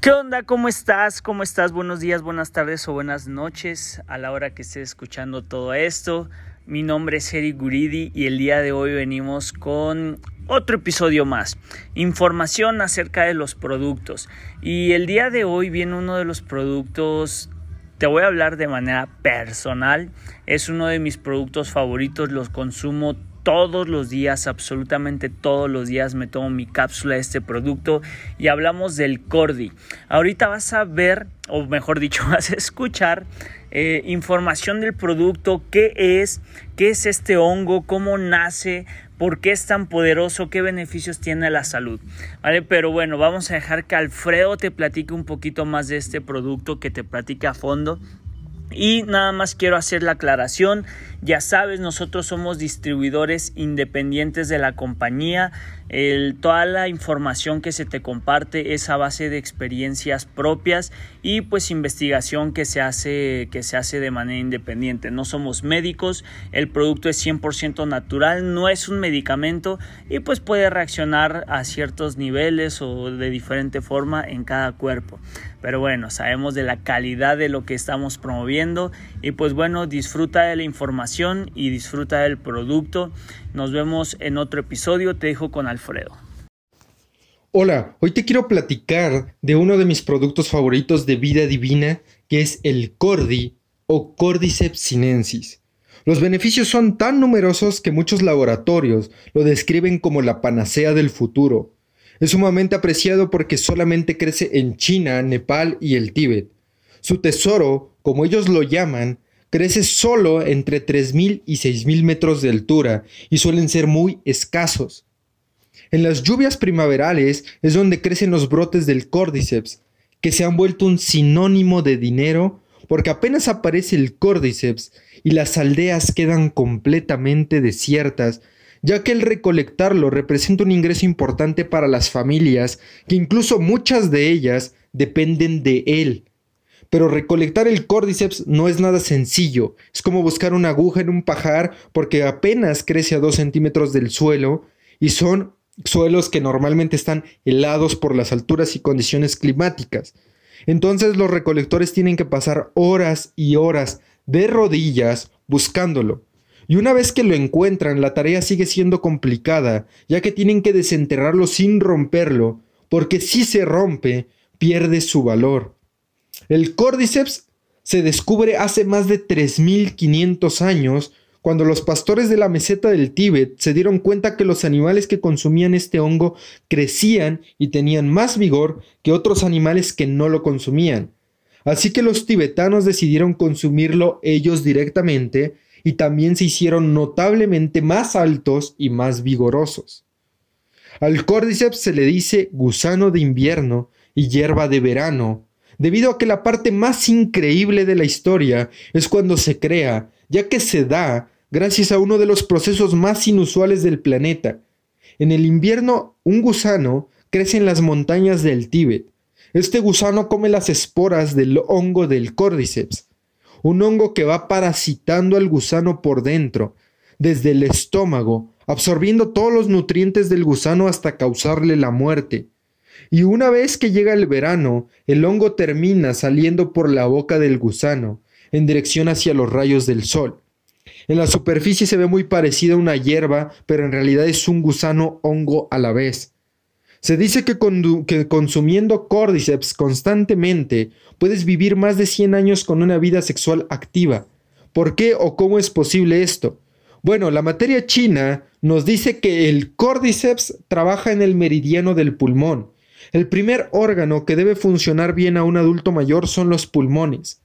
¿Qué onda? ¿Cómo estás? ¿Cómo estás? Buenos días, buenas tardes o buenas noches a la hora que estés escuchando todo esto. Mi nombre es Eric Guridi y el día de hoy venimos con otro episodio más. Información acerca de los productos. Y el día de hoy viene uno de los productos te voy a hablar de manera personal. Es uno de mis productos favoritos, los consumo todos los días, absolutamente todos los días me tomo mi cápsula de este producto y hablamos del Cordi. Ahorita vas a ver, o mejor dicho, vas a escuchar eh, información del producto, qué es, qué es este hongo, cómo nace, por qué es tan poderoso, qué beneficios tiene a la salud. ¿Vale? Pero bueno, vamos a dejar que Alfredo te platique un poquito más de este producto, que te platique a fondo. Y nada más quiero hacer la aclaración, ya sabes, nosotros somos distribuidores independientes de la compañía, toda la información que se te comparte es a base de experiencias propias y pues investigación que se hace, que se hace de manera independiente. No somos médicos, el producto es 100% natural, no es un medicamento y pues puede reaccionar a ciertos niveles o de diferente forma en cada cuerpo. Pero bueno, sabemos de la calidad de lo que estamos promoviendo y pues bueno, disfruta de la información y disfruta del producto. Nos vemos en otro episodio. Te dejo con Alfredo. Hola, hoy te quiero platicar de uno de mis productos favoritos de vida divina, que es el Cordi o Cordyceps sinensis. Los beneficios son tan numerosos que muchos laboratorios lo describen como la panacea del futuro. Es sumamente apreciado porque solamente crece en China, Nepal y el Tíbet. Su tesoro, como ellos lo llaman, crece solo entre 3.000 y 6.000 metros de altura y suelen ser muy escasos. En las lluvias primaverales es donde crecen los brotes del cordyceps, que se han vuelto un sinónimo de dinero porque apenas aparece el cordyceps y las aldeas quedan completamente desiertas, ya que el recolectarlo representa un ingreso importante para las familias, que incluso muchas de ellas dependen de él. Pero recolectar el cordyceps no es nada sencillo. Es como buscar una aguja en un pajar porque apenas crece a 2 centímetros del suelo y son suelos que normalmente están helados por las alturas y condiciones climáticas. Entonces los recolectores tienen que pasar horas y horas de rodillas buscándolo. Y una vez que lo encuentran, la tarea sigue siendo complicada, ya que tienen que desenterrarlo sin romperlo, porque si se rompe, pierde su valor. El Cordyceps se descubre hace más de 3.500 años cuando los pastores de la meseta del Tíbet se dieron cuenta que los animales que consumían este hongo crecían y tenían más vigor que otros animales que no lo consumían. Así que los tibetanos decidieron consumirlo ellos directamente y también se hicieron notablemente más altos y más vigorosos. Al Cordyceps se le dice gusano de invierno y hierba de verano, debido a que la parte más increíble de la historia es cuando se crea, ya que se da gracias a uno de los procesos más inusuales del planeta. En el invierno, un gusano crece en las montañas del Tíbet. Este gusano come las esporas del hongo del Cordyceps, un hongo que va parasitando al gusano por dentro, desde el estómago, absorbiendo todos los nutrientes del gusano hasta causarle la muerte. Y una vez que llega el verano, el hongo termina saliendo por la boca del gusano, en dirección hacia los rayos del sol. En la superficie se ve muy parecida a una hierba, pero en realidad es un gusano hongo a la vez. Se dice que, que, consumiendo cordyceps constantemente puedes vivir más de 100 años con una vida sexual activa. ¿Por qué o cómo es posible esto? Bueno, la materia china nos dice que el cordyceps trabaja en el meridiano del pulmón, el primer órgano que debe funcionar bien a un adulto mayor son los pulmones.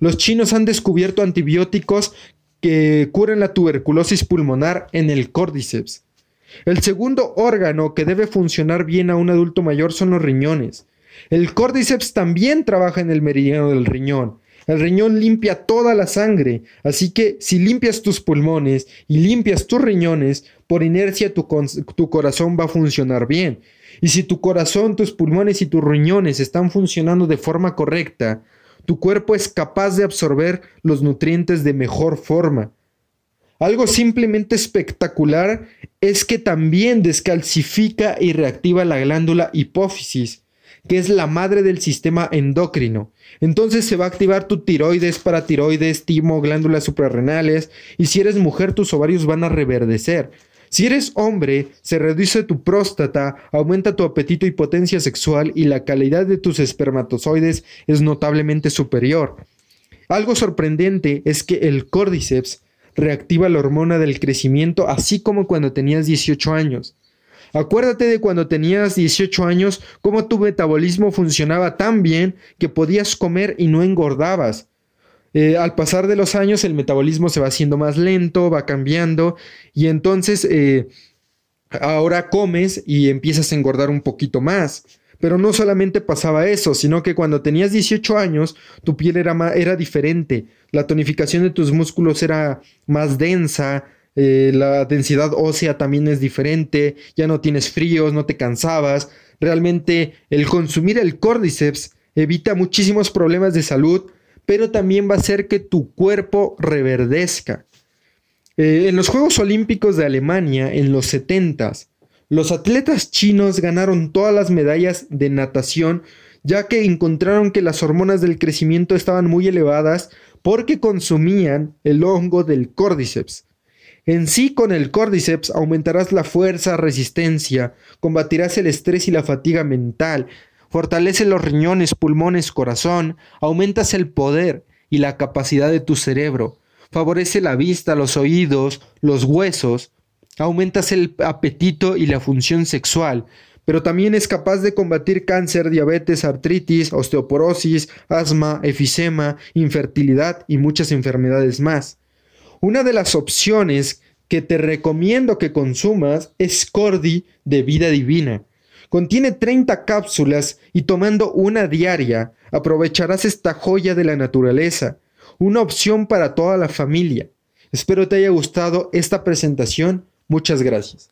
Los chinos han descubierto antibióticos que curan la tuberculosis pulmonar en el córdiceps. El segundo órgano que debe funcionar bien a un adulto mayor son los riñones. El córdiceps también trabaja en el meridiano del riñón. El riñón limpia toda la sangre, así que si limpias tus pulmones y limpias tus riñones, por inercia tu, tu corazón va a funcionar bien. Y si tu corazón, tus pulmones y tus riñones están funcionando de forma correcta, tu cuerpo es capaz de absorber los nutrientes de mejor forma. Algo simplemente espectacular es que también descalcifica y reactiva la glándula hipófisis, que es la madre del sistema endocrino. Entonces se va a activar tu tiroides, paratiroides, timo, glándulas suprarrenales, y si eres mujer tus ovarios van a reverdecer. Si eres hombre, se reduce tu próstata, aumenta tu apetito y potencia sexual y la calidad de tus espermatozoides es notablemente superior. Algo sorprendente es que el cordyceps reactiva la hormona del crecimiento así como cuando tenías 18 años. Acuérdate de cuando tenías 18 años, cómo tu metabolismo funcionaba tan bien que podías comer y no engordabas. Eh, al pasar de los años el metabolismo se va haciendo más lento, va cambiando y entonces eh, ahora comes y empiezas a engordar un poquito más. Pero no solamente pasaba eso, sino que cuando tenías 18 años tu piel era, era diferente, la tonificación de tus músculos era más densa, eh, la densidad ósea también es diferente, ya no tienes fríos, no te cansabas. Realmente el consumir el cordyceps evita muchísimos problemas de salud, pero también va a hacer que tu cuerpo reverdezca. Eh, en los Juegos Olímpicos de Alemania, en los 70 los atletas chinos ganaron todas las medallas de natación, ya que encontraron que las hormonas del crecimiento estaban muy elevadas porque consumían el hongo del cordyceps. En sí, con el Cordyceps aumentarás la fuerza, resistencia, combatirás el estrés y la fatiga mental, fortalece los riñones, pulmones, corazón, aumentas el poder y la capacidad de tu cerebro, favorece la vista, los oídos, los huesos, aumentas el apetito y la función sexual, pero también es capaz de combatir cáncer, diabetes, artritis, osteoporosis, asma, efisema, infertilidad y muchas enfermedades más. Una de las opciones que te recomiendo que consumas es Cordy de Vida Divina. Contiene 30 cápsulas y tomando una diaria aprovecharás esta joya de la naturaleza, una opción para toda la familia. Espero te haya gustado esta presentación. Muchas gracias.